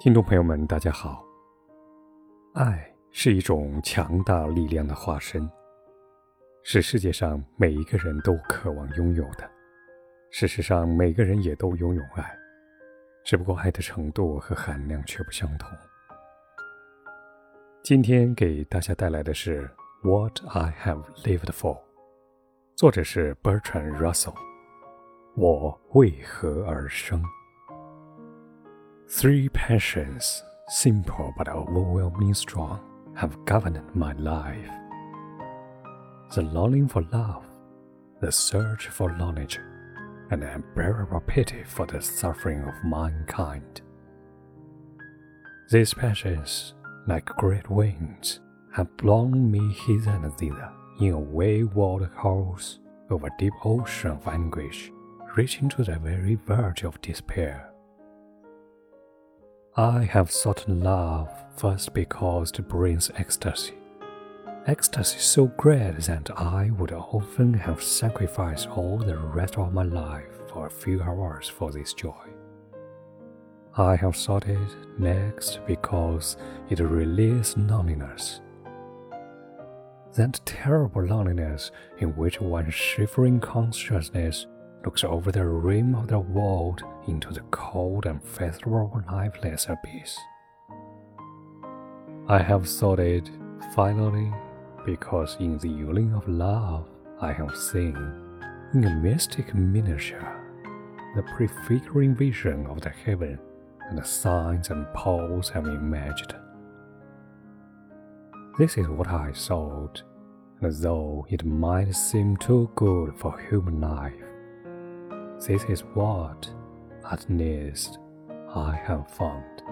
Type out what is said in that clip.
听众朋友们，大家好。爱是一种强大力量的化身，是世界上每一个人都渴望拥有的。事实上，每个人也都拥有爱，只不过爱的程度和含量却不相同。今天给大家带来的是《What I Have Lived For》，作者是 Bertrand Russell。我为何而生？Three passions, simple but overwhelmingly strong, have governed my life the longing for love, the search for knowledge, and the unbearable pity for the suffering of mankind. These passions, like great winds, have blown me hither and thither in a wayward course over a deep ocean of anguish, reaching to the very verge of despair. I have sought love first because it brings ecstasy. Ecstasy so great that I would often have sacrificed all the rest of my life for a few hours for this joy. I have sought it next because it relieves loneliness. That terrible loneliness in which one's shivering consciousness looks over the rim of the world into the cold and fathomable lifeless abyss. I have thought it finally because in the yearning of love I have seen, in a mystic miniature, the prefiguring vision of the heaven and the signs and poles have imagined. This is what I sought, and though it might seem too good for human life, this is what, at least, I have found.